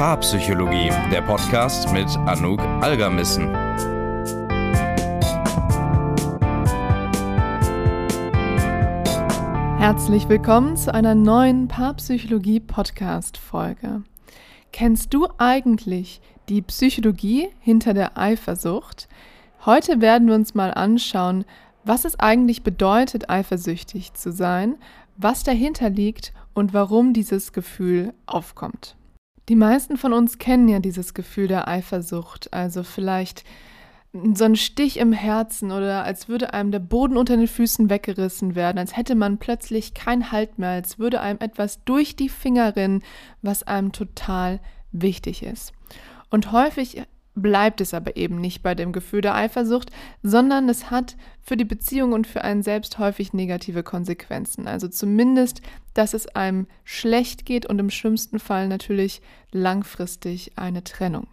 Paarpsychologie, der Podcast mit Anouk Algermissen. Herzlich willkommen zu einer neuen Paarpsychologie-Podcast-Folge. Kennst du eigentlich die Psychologie hinter der Eifersucht? Heute werden wir uns mal anschauen, was es eigentlich bedeutet, eifersüchtig zu sein, was dahinter liegt und warum dieses Gefühl aufkommt. Die meisten von uns kennen ja dieses Gefühl der Eifersucht, also vielleicht so ein Stich im Herzen oder als würde einem der Boden unter den Füßen weggerissen werden, als hätte man plötzlich keinen Halt mehr, als würde einem etwas durch die Finger rinnen, was einem total wichtig ist. Und häufig bleibt es aber eben nicht bei dem Gefühl der Eifersucht, sondern es hat für die Beziehung und für einen selbst häufig negative Konsequenzen. Also zumindest, dass es einem schlecht geht und im schlimmsten Fall natürlich langfristig eine Trennung.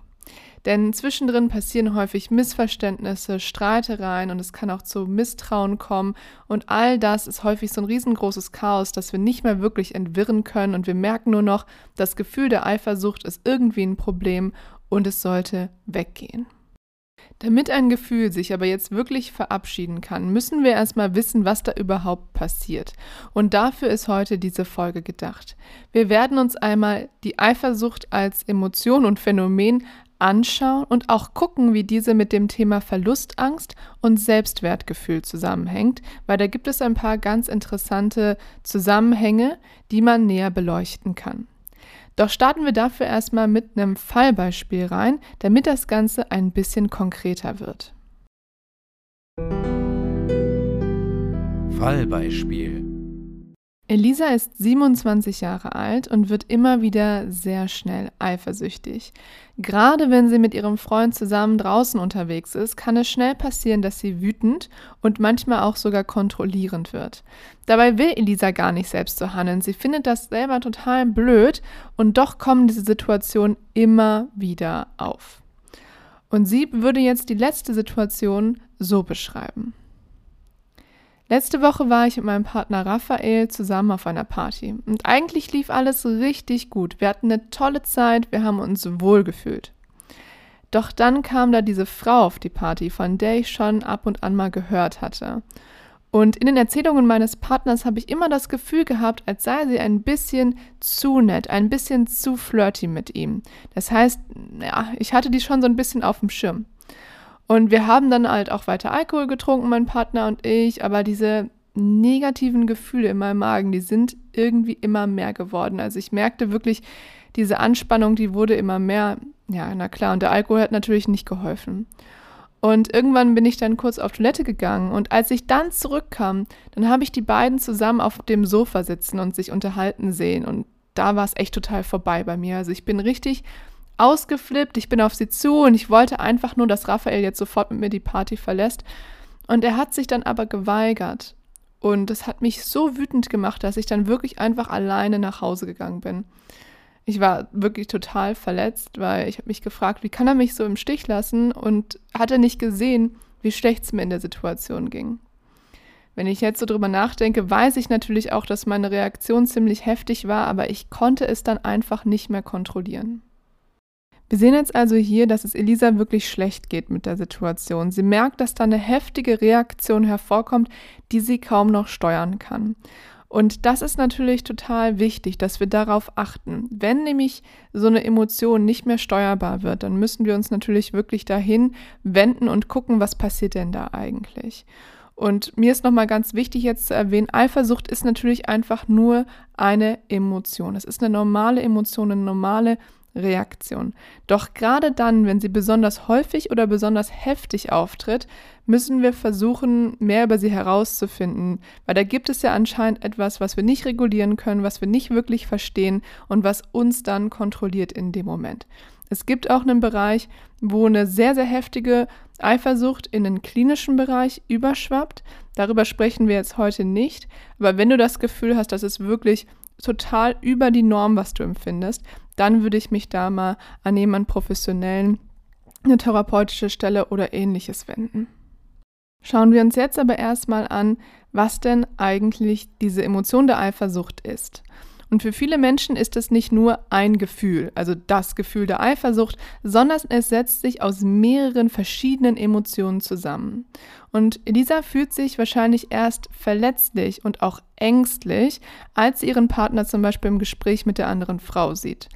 Denn zwischendrin passieren häufig Missverständnisse, Streitereien und es kann auch zu Misstrauen kommen. Und all das ist häufig so ein riesengroßes Chaos, das wir nicht mehr wirklich entwirren können. Und wir merken nur noch, das Gefühl der Eifersucht ist irgendwie ein Problem und es sollte weggehen. Damit ein Gefühl sich aber jetzt wirklich verabschieden kann, müssen wir erstmal wissen, was da überhaupt passiert. Und dafür ist heute diese Folge gedacht. Wir werden uns einmal die Eifersucht als Emotion und Phänomen anschauen und auch gucken, wie diese mit dem Thema Verlustangst und Selbstwertgefühl zusammenhängt, weil da gibt es ein paar ganz interessante Zusammenhänge, die man näher beleuchten kann. Doch starten wir dafür erstmal mit einem Fallbeispiel rein, damit das Ganze ein bisschen konkreter wird. Fallbeispiel Elisa ist 27 Jahre alt und wird immer wieder sehr schnell eifersüchtig. Gerade wenn sie mit ihrem Freund zusammen draußen unterwegs ist, kann es schnell passieren, dass sie wütend und manchmal auch sogar kontrollierend wird. Dabei will Elisa gar nicht selbst so handeln. Sie findet das selber total blöd und doch kommen diese Situationen immer wieder auf. Und sie würde jetzt die letzte Situation so beschreiben. Letzte Woche war ich mit meinem Partner Raphael zusammen auf einer Party. Und eigentlich lief alles richtig gut. Wir hatten eine tolle Zeit, wir haben uns wohl gefühlt. Doch dann kam da diese Frau auf die Party, von der ich schon ab und an mal gehört hatte. Und in den Erzählungen meines Partners habe ich immer das Gefühl gehabt, als sei sie ein bisschen zu nett, ein bisschen zu flirty mit ihm. Das heißt, ja, ich hatte die schon so ein bisschen auf dem Schirm. Und wir haben dann halt auch weiter Alkohol getrunken, mein Partner und ich, aber diese negativen Gefühle in meinem Magen, die sind irgendwie immer mehr geworden. Also ich merkte wirklich, diese Anspannung, die wurde immer mehr. Ja, na klar, und der Alkohol hat natürlich nicht geholfen. Und irgendwann bin ich dann kurz auf Toilette gegangen und als ich dann zurückkam, dann habe ich die beiden zusammen auf dem Sofa sitzen und sich unterhalten sehen und da war es echt total vorbei bei mir. Also ich bin richtig ausgeflippt, ich bin auf sie zu und ich wollte einfach nur, dass Raphael jetzt sofort mit mir die Party verlässt. Und er hat sich dann aber geweigert. Und das hat mich so wütend gemacht, dass ich dann wirklich einfach alleine nach Hause gegangen bin. Ich war wirklich total verletzt, weil ich habe mich gefragt, wie kann er mich so im Stich lassen und hat er nicht gesehen, wie schlecht es mir in der Situation ging. Wenn ich jetzt so drüber nachdenke, weiß ich natürlich auch, dass meine Reaktion ziemlich heftig war, aber ich konnte es dann einfach nicht mehr kontrollieren. Wir sehen jetzt also hier, dass es Elisa wirklich schlecht geht mit der Situation. Sie merkt, dass da eine heftige Reaktion hervorkommt, die sie kaum noch steuern kann. Und das ist natürlich total wichtig, dass wir darauf achten. Wenn nämlich so eine Emotion nicht mehr steuerbar wird, dann müssen wir uns natürlich wirklich dahin wenden und gucken, was passiert denn da eigentlich. Und mir ist nochmal ganz wichtig jetzt zu erwähnen, Eifersucht ist natürlich einfach nur eine Emotion. Es ist eine normale Emotion, eine normale Reaktion. Doch gerade dann, wenn sie besonders häufig oder besonders heftig auftritt, müssen wir versuchen, mehr über sie herauszufinden, weil da gibt es ja anscheinend etwas, was wir nicht regulieren können, was wir nicht wirklich verstehen und was uns dann kontrolliert in dem Moment. Es gibt auch einen Bereich, wo eine sehr, sehr heftige Eifersucht in den klinischen Bereich überschwappt. Darüber sprechen wir jetzt heute nicht. Aber wenn du das Gefühl hast, dass es wirklich total über die Norm, was du empfindest, dann würde ich mich da mal an jemanden professionellen, eine therapeutische Stelle oder ähnliches wenden. Schauen wir uns jetzt aber erstmal an, was denn eigentlich diese Emotion der Eifersucht ist. Und für viele Menschen ist es nicht nur ein Gefühl, also das Gefühl der Eifersucht, sondern es setzt sich aus mehreren verschiedenen Emotionen zusammen. Und Elisa fühlt sich wahrscheinlich erst verletzlich und auch ängstlich, als sie ihren Partner zum Beispiel im Gespräch mit der anderen Frau sieht.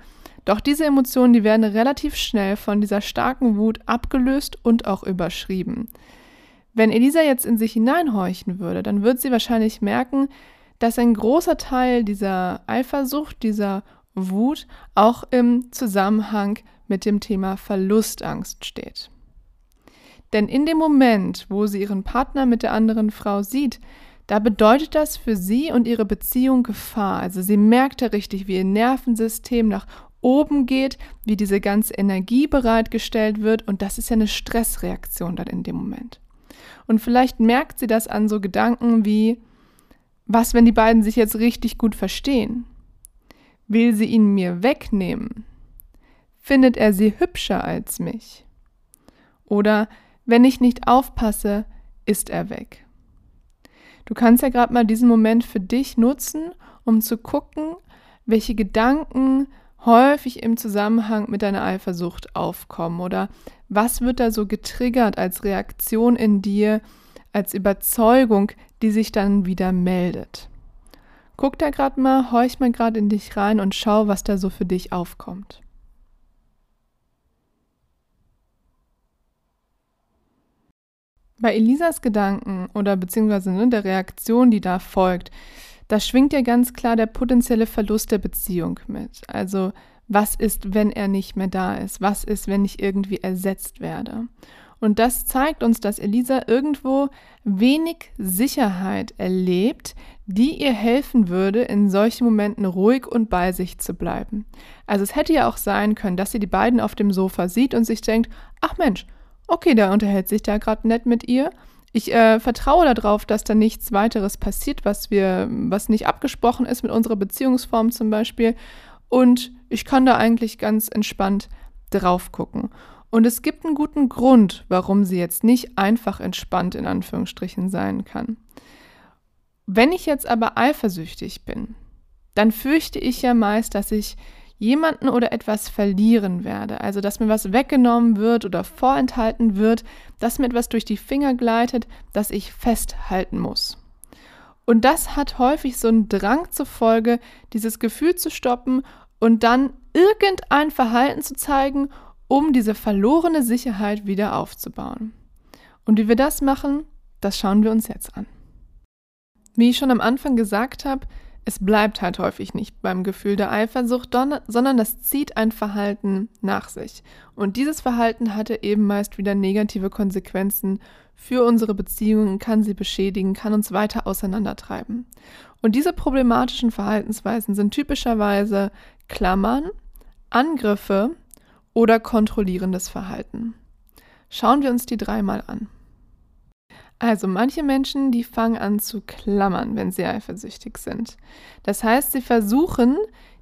Doch diese Emotionen, die werden relativ schnell von dieser starken Wut abgelöst und auch überschrieben. Wenn Elisa jetzt in sich hineinhorchen würde, dann würde sie wahrscheinlich merken, dass ein großer Teil dieser Eifersucht, dieser Wut auch im Zusammenhang mit dem Thema Verlustangst steht. Denn in dem Moment, wo sie ihren Partner mit der anderen Frau sieht, da bedeutet das für sie und ihre Beziehung Gefahr. Also sie merkt ja richtig, wie ihr Nervensystem nach oben geht, wie diese ganze Energie bereitgestellt wird und das ist ja eine Stressreaktion dann in dem Moment. Und vielleicht merkt sie das an so Gedanken wie, was, wenn die beiden sich jetzt richtig gut verstehen? Will sie ihn mir wegnehmen? Findet er sie hübscher als mich? Oder wenn ich nicht aufpasse, ist er weg. Du kannst ja gerade mal diesen Moment für dich nutzen, um zu gucken, welche Gedanken häufig im Zusammenhang mit deiner Eifersucht aufkommen oder was wird da so getriggert als Reaktion in dir, als Überzeugung, die sich dann wieder meldet. Guck da gerade mal, horch mal gerade in dich rein und schau, was da so für dich aufkommt. Bei Elisas Gedanken oder beziehungsweise ne, der Reaktion, die da folgt, da schwingt ja ganz klar der potenzielle Verlust der Beziehung mit. Also was ist, wenn er nicht mehr da ist? Was ist, wenn ich irgendwie ersetzt werde? Und das zeigt uns, dass Elisa irgendwo wenig Sicherheit erlebt, die ihr helfen würde, in solchen Momenten ruhig und bei sich zu bleiben. Also es hätte ja auch sein können, dass sie die beiden auf dem Sofa sieht und sich denkt, ach Mensch, okay, der unterhält sich da gerade nett mit ihr ich äh, vertraue darauf, dass da nichts weiteres passiert, was wir, was nicht abgesprochen ist mit unserer Beziehungsform zum Beispiel. Und ich kann da eigentlich ganz entspannt drauf gucken. Und es gibt einen guten Grund, warum sie jetzt nicht einfach entspannt in Anführungsstrichen sein kann. Wenn ich jetzt aber eifersüchtig bin, dann fürchte ich ja meist, dass ich jemanden oder etwas verlieren werde, also dass mir was weggenommen wird oder vorenthalten wird, dass mir etwas durch die Finger gleitet, das ich festhalten muss. Und das hat häufig so einen Drang zur Folge, dieses Gefühl zu stoppen und dann irgendein Verhalten zu zeigen, um diese verlorene Sicherheit wieder aufzubauen. Und wie wir das machen, das schauen wir uns jetzt an. Wie ich schon am Anfang gesagt habe, es bleibt halt häufig nicht beim Gefühl der Eifersucht, sondern das zieht ein Verhalten nach sich. Und dieses Verhalten hatte eben meist wieder negative Konsequenzen für unsere Beziehungen, kann sie beschädigen, kann uns weiter auseinandertreiben. Und diese problematischen Verhaltensweisen sind typischerweise Klammern, Angriffe oder kontrollierendes Verhalten. Schauen wir uns die dreimal an. Also manche Menschen, die fangen an zu klammern, wenn sie eifersüchtig sind. Das heißt, sie versuchen,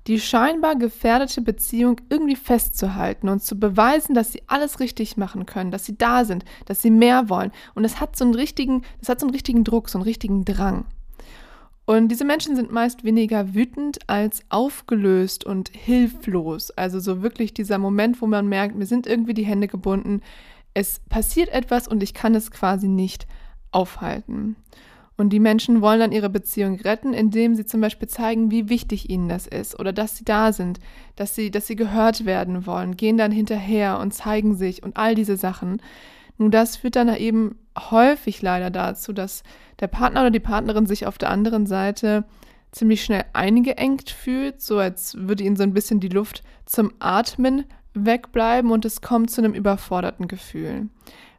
die scheinbar gefährdete Beziehung irgendwie festzuhalten und zu beweisen, dass sie alles richtig machen können, dass sie da sind, dass sie mehr wollen. Und es hat so einen richtigen, das hat so einen richtigen Druck, so einen richtigen Drang. Und diese Menschen sind meist weniger wütend als aufgelöst und hilflos. Also so wirklich dieser Moment, wo man merkt, mir sind irgendwie die Hände gebunden, es passiert etwas und ich kann es quasi nicht aufhalten. Und die Menschen wollen dann ihre Beziehung retten, indem sie zum Beispiel zeigen, wie wichtig ihnen das ist oder dass sie da sind, dass sie, dass sie gehört werden wollen, gehen dann hinterher und zeigen sich und all diese Sachen. Nun, das führt dann eben häufig leider dazu, dass der Partner oder die Partnerin sich auf der anderen Seite ziemlich schnell eingeengt fühlt, so als würde ihnen so ein bisschen die Luft zum Atmen wegbleiben und es kommt zu einem überforderten Gefühl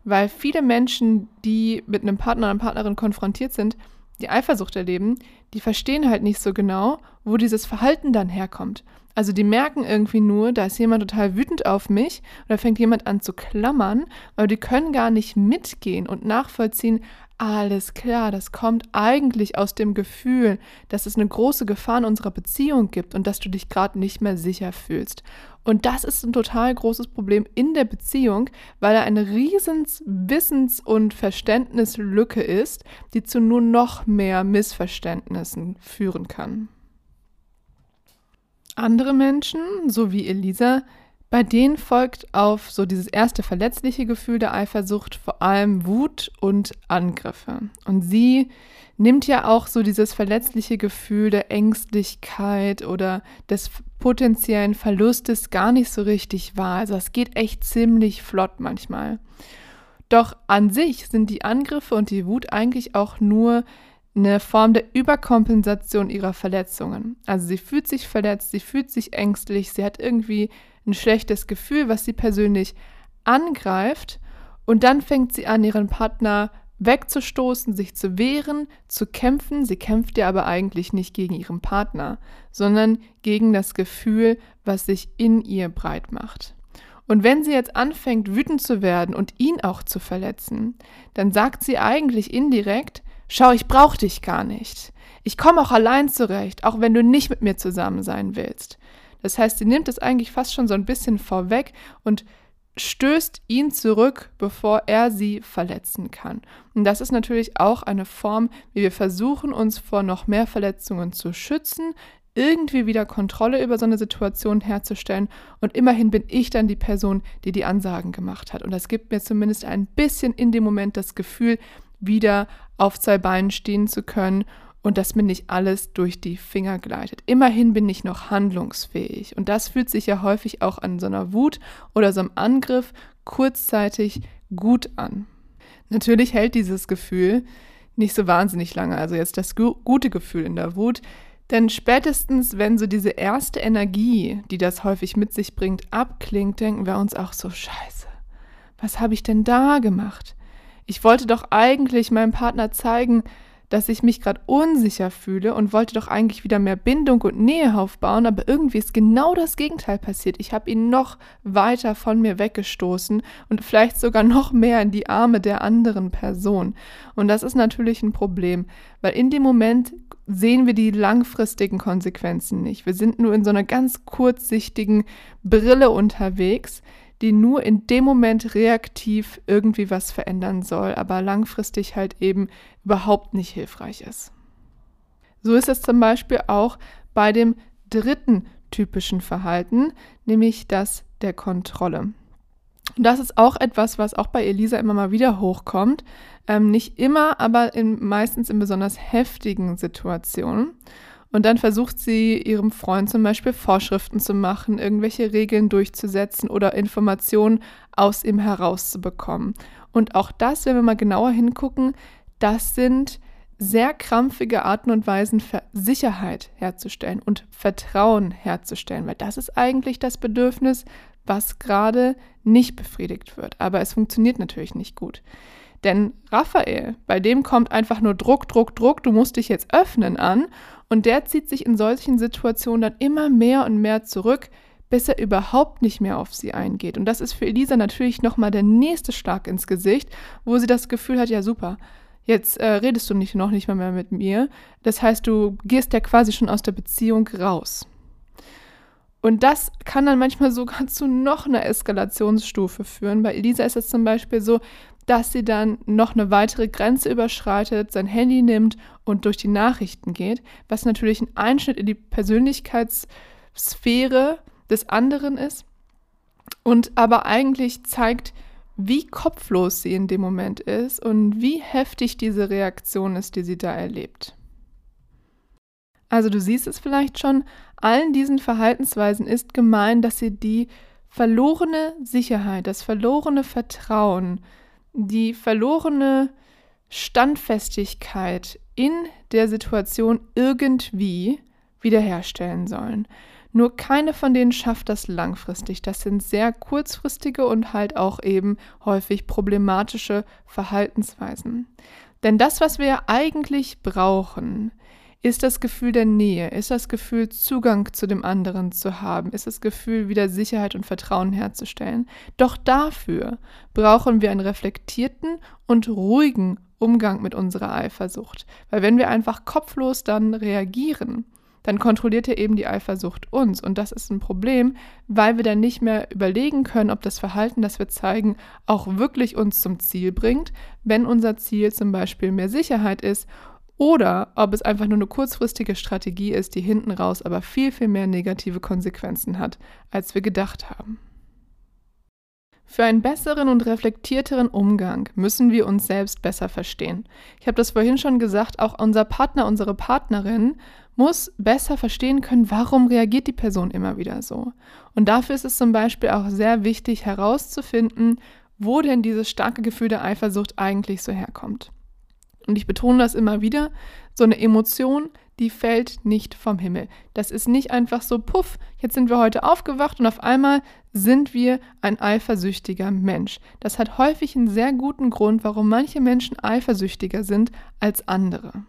weil viele Menschen, die mit einem Partner oder einer Partnerin konfrontiert sind, die Eifersucht erleben, die verstehen halt nicht so genau, wo dieses Verhalten dann herkommt. Also die merken irgendwie nur, da ist jemand total wütend auf mich oder fängt jemand an zu klammern, aber die können gar nicht mitgehen und nachvollziehen, alles klar, das kommt eigentlich aus dem Gefühl, dass es eine große Gefahr in unserer Beziehung gibt und dass du dich gerade nicht mehr sicher fühlst. Und das ist ein total großes Problem in der Beziehung, weil da eine riesen Wissens- und Verständnislücke ist, die zu nur noch mehr Missverständnissen führen kann. Andere Menschen, so wie Elisa, bei denen folgt auf so dieses erste verletzliche Gefühl der Eifersucht vor allem Wut und Angriffe. Und sie nimmt ja auch so dieses verletzliche Gefühl der Ängstlichkeit oder des potenziellen Verlustes gar nicht so richtig wahr. Also es geht echt ziemlich flott manchmal. Doch an sich sind die Angriffe und die Wut eigentlich auch nur eine Form der Überkompensation ihrer Verletzungen. Also sie fühlt sich verletzt, sie fühlt sich ängstlich, sie hat irgendwie ein schlechtes Gefühl, was sie persönlich angreift. Und dann fängt sie an, ihren Partner wegzustoßen, sich zu wehren, zu kämpfen. Sie kämpft ja aber eigentlich nicht gegen ihren Partner, sondern gegen das Gefühl, was sich in ihr breit macht. Und wenn sie jetzt anfängt, wütend zu werden und ihn auch zu verletzen, dann sagt sie eigentlich indirekt, schau, ich brauche dich gar nicht. Ich komme auch allein zurecht, auch wenn du nicht mit mir zusammen sein willst. Das heißt, sie nimmt es eigentlich fast schon so ein bisschen vorweg und stößt ihn zurück, bevor er sie verletzen kann. Und das ist natürlich auch eine Form, wie wir versuchen, uns vor noch mehr Verletzungen zu schützen, irgendwie wieder Kontrolle über so eine Situation herzustellen. Und immerhin bin ich dann die Person, die die Ansagen gemacht hat. Und das gibt mir zumindest ein bisschen in dem Moment das Gefühl, wieder auf zwei Beinen stehen zu können und dass mir nicht alles durch die Finger gleitet. Immerhin bin ich noch handlungsfähig und das fühlt sich ja häufig auch an so einer Wut oder so einem Angriff kurzzeitig gut an. Natürlich hält dieses Gefühl nicht so wahnsinnig lange, also jetzt das gu gute Gefühl in der Wut, denn spätestens, wenn so diese erste Energie, die das häufig mit sich bringt, abklingt, denken wir uns auch so, scheiße, was habe ich denn da gemacht? Ich wollte doch eigentlich meinem Partner zeigen, dass ich mich gerade unsicher fühle und wollte doch eigentlich wieder mehr Bindung und Nähe aufbauen, aber irgendwie ist genau das Gegenteil passiert. Ich habe ihn noch weiter von mir weggestoßen und vielleicht sogar noch mehr in die Arme der anderen Person. Und das ist natürlich ein Problem, weil in dem Moment sehen wir die langfristigen Konsequenzen nicht. Wir sind nur in so einer ganz kurzsichtigen Brille unterwegs, die nur in dem Moment reaktiv irgendwie was verändern soll, aber langfristig halt eben überhaupt nicht hilfreich ist. So ist es zum Beispiel auch bei dem dritten typischen Verhalten, nämlich das der Kontrolle. Und das ist auch etwas, was auch bei Elisa immer mal wieder hochkommt. Ähm, nicht immer, aber in, meistens in besonders heftigen Situationen. Und dann versucht sie ihrem Freund zum Beispiel Vorschriften zu machen, irgendwelche Regeln durchzusetzen oder Informationen aus ihm herauszubekommen. Und auch das, wenn wir mal genauer hingucken, das sind sehr krampfige Arten und Weisen, Sicherheit herzustellen und Vertrauen herzustellen, weil das ist eigentlich das Bedürfnis, was gerade nicht befriedigt wird. Aber es funktioniert natürlich nicht gut. Denn Raphael, bei dem kommt einfach nur Druck, Druck, Druck, du musst dich jetzt öffnen an. Und der zieht sich in solchen Situationen dann immer mehr und mehr zurück, bis er überhaupt nicht mehr auf sie eingeht. Und das ist für Elisa natürlich nochmal der nächste Schlag ins Gesicht, wo sie das Gefühl hat, ja super, jetzt äh, redest du nicht, noch nicht mal mehr mit mir. Das heißt, du gehst ja quasi schon aus der Beziehung raus. Und das kann dann manchmal sogar zu noch einer Eskalationsstufe führen. Bei Elisa ist es zum Beispiel so, dass sie dann noch eine weitere Grenze überschreitet, sein Handy nimmt und durch die Nachrichten geht, was natürlich ein Einschnitt in die Persönlichkeitssphäre des anderen ist und aber eigentlich zeigt, wie kopflos sie in dem Moment ist und wie heftig diese Reaktion ist, die sie da erlebt. Also du siehst es vielleicht schon, allen diesen Verhaltensweisen ist gemein, dass sie die verlorene Sicherheit, das verlorene Vertrauen, die verlorene Standfestigkeit in der Situation irgendwie wiederherstellen sollen. Nur keine von denen schafft das langfristig. Das sind sehr kurzfristige und halt auch eben häufig problematische Verhaltensweisen. Denn das, was wir eigentlich brauchen, ist das Gefühl der Nähe, ist das Gefühl, Zugang zu dem anderen zu haben, ist das Gefühl, wieder Sicherheit und Vertrauen herzustellen. Doch dafür brauchen wir einen reflektierten und ruhigen Umgang mit unserer Eifersucht. Weil wenn wir einfach kopflos dann reagieren, dann kontrolliert ja eben die Eifersucht uns. Und das ist ein Problem, weil wir dann nicht mehr überlegen können, ob das Verhalten, das wir zeigen, auch wirklich uns zum Ziel bringt. Wenn unser Ziel zum Beispiel mehr Sicherheit ist oder ob es einfach nur eine kurzfristige Strategie ist, die hinten raus aber viel, viel mehr negative Konsequenzen hat, als wir gedacht haben. Für einen besseren und reflektierteren Umgang müssen wir uns selbst besser verstehen. Ich habe das vorhin schon gesagt, auch unser Partner, unsere Partnerin muss besser verstehen können, warum reagiert die Person immer wieder so. Und dafür ist es zum Beispiel auch sehr wichtig herauszufinden, wo denn dieses starke Gefühl der Eifersucht eigentlich so herkommt. Und ich betone das immer wieder, so eine Emotion, die fällt nicht vom Himmel. Das ist nicht einfach so, puff, jetzt sind wir heute aufgewacht und auf einmal sind wir ein eifersüchtiger Mensch. Das hat häufig einen sehr guten Grund, warum manche Menschen eifersüchtiger sind als andere.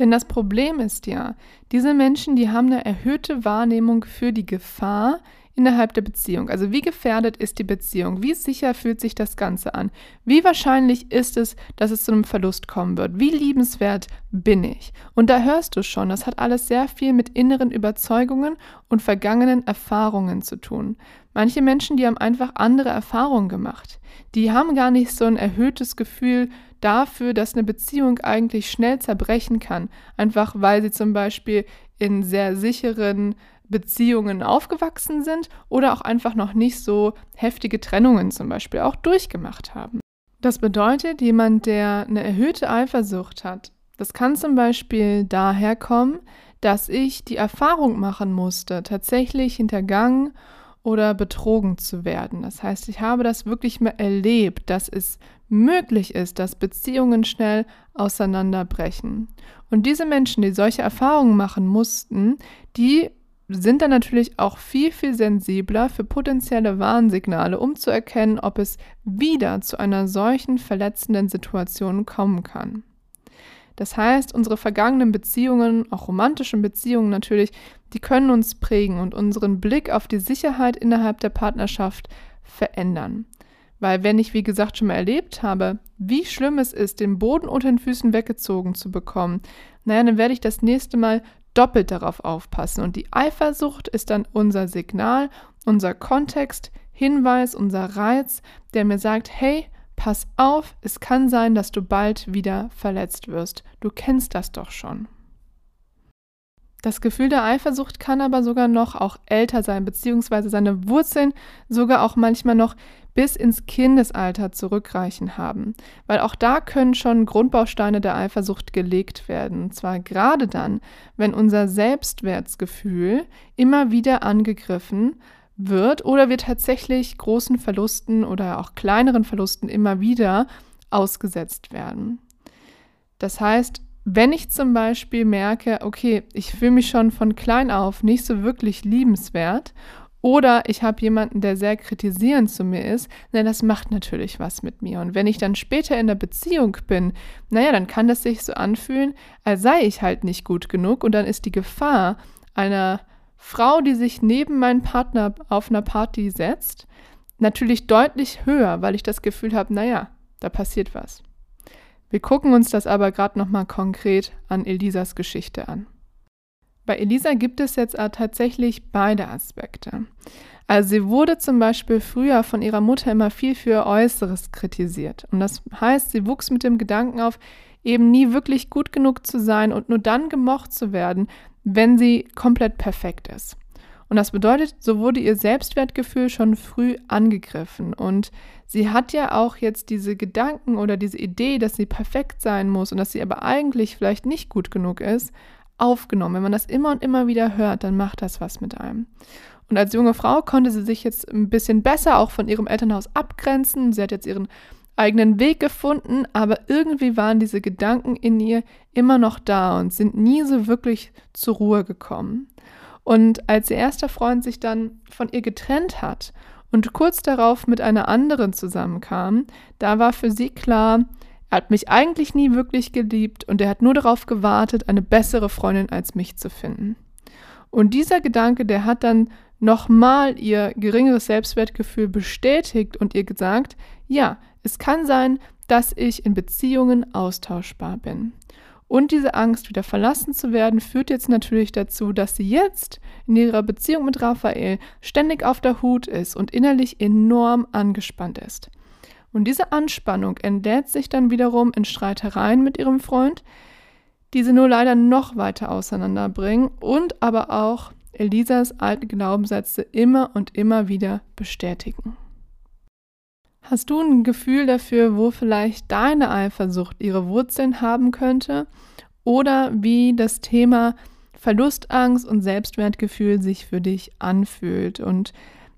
Denn das Problem ist ja, diese Menschen, die haben eine erhöhte Wahrnehmung für die Gefahr, innerhalb der Beziehung? Also wie gefährdet ist die Beziehung? Wie sicher fühlt sich das Ganze an? Wie wahrscheinlich ist es, dass es zu einem Verlust kommen wird? Wie liebenswert bin ich? Und da hörst du schon, das hat alles sehr viel mit inneren Überzeugungen und vergangenen Erfahrungen zu tun. Manche Menschen, die haben einfach andere Erfahrungen gemacht. Die haben gar nicht so ein erhöhtes Gefühl dafür, dass eine Beziehung eigentlich schnell zerbrechen kann. Einfach weil sie zum Beispiel in sehr sicheren Beziehungen aufgewachsen sind oder auch einfach noch nicht so heftige Trennungen zum Beispiel auch durchgemacht haben. Das bedeutet, jemand, der eine erhöhte Eifersucht hat, das kann zum Beispiel daher kommen, dass ich die Erfahrung machen musste, tatsächlich hintergangen oder betrogen zu werden. Das heißt, ich habe das wirklich mal erlebt, dass es möglich ist, dass Beziehungen schnell auseinanderbrechen. Und diese Menschen, die solche Erfahrungen machen mussten, die sind dann natürlich auch viel, viel sensibler für potenzielle Warnsignale, um zu erkennen, ob es wieder zu einer solchen verletzenden Situation kommen kann. Das heißt, unsere vergangenen Beziehungen, auch romantischen Beziehungen natürlich, die können uns prägen und unseren Blick auf die Sicherheit innerhalb der Partnerschaft verändern. Weil wenn ich, wie gesagt, schon mal erlebt habe, wie schlimm es ist, den Boden unter den Füßen weggezogen zu bekommen, naja, dann werde ich das nächste Mal doppelt darauf aufpassen. Und die Eifersucht ist dann unser Signal, unser Kontext, Hinweis, unser Reiz, der mir sagt, hey, pass auf, es kann sein, dass du bald wieder verletzt wirst. Du kennst das doch schon. Das Gefühl der Eifersucht kann aber sogar noch auch älter sein, beziehungsweise seine Wurzeln sogar auch manchmal noch bis ins Kindesalter zurückreichen haben, weil auch da können schon Grundbausteine der Eifersucht gelegt werden, und zwar gerade dann, wenn unser Selbstwertgefühl immer wieder angegriffen wird oder wir tatsächlich großen Verlusten oder auch kleineren Verlusten immer wieder ausgesetzt werden. Das heißt, wenn ich zum Beispiel merke, okay, ich fühle mich schon von klein auf nicht so wirklich liebenswert oder ich habe jemanden, der sehr kritisierend zu mir ist, na, das macht natürlich was mit mir. Und wenn ich dann später in der Beziehung bin, naja, dann kann das sich so anfühlen, als sei ich halt nicht gut genug. Und dann ist die Gefahr einer Frau, die sich neben meinen Partner auf einer Party setzt, natürlich deutlich höher, weil ich das Gefühl habe, naja, da passiert was. Wir gucken uns das aber gerade nochmal konkret an Elisas Geschichte an. Bei Elisa gibt es jetzt tatsächlich beide Aspekte. Also sie wurde zum Beispiel früher von ihrer Mutter immer viel für ihr Äußeres kritisiert. Und das heißt, sie wuchs mit dem Gedanken auf, eben nie wirklich gut genug zu sein und nur dann gemocht zu werden, wenn sie komplett perfekt ist. Und das bedeutet, so wurde ihr Selbstwertgefühl schon früh angegriffen. Und sie hat ja auch jetzt diese Gedanken oder diese Idee, dass sie perfekt sein muss und dass sie aber eigentlich vielleicht nicht gut genug ist, aufgenommen. Wenn man das immer und immer wieder hört, dann macht das was mit einem. Und als junge Frau konnte sie sich jetzt ein bisschen besser auch von ihrem Elternhaus abgrenzen. Sie hat jetzt ihren eigenen Weg gefunden, aber irgendwie waren diese Gedanken in ihr immer noch da und sind nie so wirklich zur Ruhe gekommen. Und als ihr erster Freund sich dann von ihr getrennt hat und kurz darauf mit einer anderen zusammenkam, da war für sie klar, er hat mich eigentlich nie wirklich geliebt und er hat nur darauf gewartet, eine bessere Freundin als mich zu finden. Und dieser Gedanke, der hat dann nochmal ihr geringeres Selbstwertgefühl bestätigt und ihr gesagt, ja, es kann sein, dass ich in Beziehungen austauschbar bin. Und diese Angst, wieder verlassen zu werden, führt jetzt natürlich dazu, dass sie jetzt in ihrer Beziehung mit Raphael ständig auf der Hut ist und innerlich enorm angespannt ist. Und diese Anspannung entlädt sich dann wiederum in Streitereien mit ihrem Freund, diese nur leider noch weiter auseinanderbringen und aber auch Elisas alte Glaubenssätze immer und immer wieder bestätigen. Hast du ein Gefühl dafür, wo vielleicht deine Eifersucht ihre Wurzeln haben könnte oder wie das Thema Verlustangst und Selbstwertgefühl sich für dich anfühlt und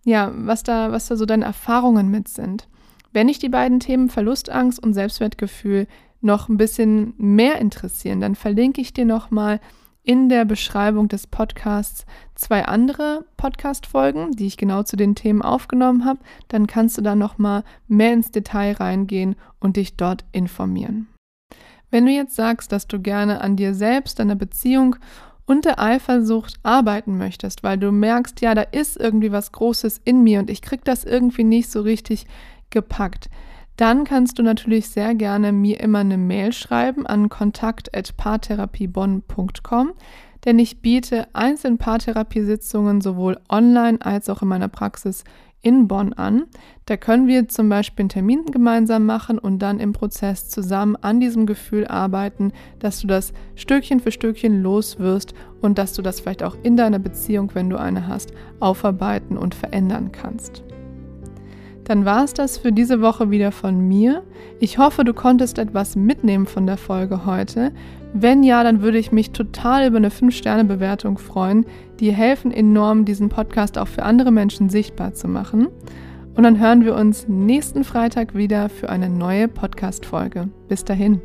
ja, was da, was da so deine Erfahrungen mit sind. Wenn dich die beiden Themen Verlustangst und Selbstwertgefühl noch ein bisschen mehr interessieren, dann verlinke ich dir nochmal in der Beschreibung des Podcasts zwei andere Podcast-Folgen, die ich genau zu den Themen aufgenommen habe. Dann kannst du da nochmal mehr ins Detail reingehen und dich dort informieren. Wenn du jetzt sagst, dass du gerne an dir selbst, deiner Beziehung und der Eifersucht arbeiten möchtest, weil du merkst, ja, da ist irgendwie was Großes in mir und ich krieg das irgendwie nicht so richtig gepackt, dann kannst du natürlich sehr gerne mir immer eine Mail schreiben an kontakt@paartherapiebonn.com, denn ich biete einzelne Paartherapiesitzungen sowohl online als auch in meiner Praxis in Bonn an. Da können wir zum Beispiel einen Termin gemeinsam machen und dann im Prozess zusammen an diesem Gefühl arbeiten, dass du das Stückchen für Stückchen los wirst und dass du das vielleicht auch in deiner Beziehung, wenn du eine hast, aufarbeiten und verändern kannst. Dann war es das für diese Woche wieder von mir. Ich hoffe, du konntest etwas mitnehmen von der Folge heute. Wenn ja, dann würde ich mich total über eine 5-Sterne-Bewertung freuen. Die helfen enorm, diesen Podcast auch für andere Menschen sichtbar zu machen. Und dann hören wir uns nächsten Freitag wieder für eine neue Podcast-Folge. Bis dahin.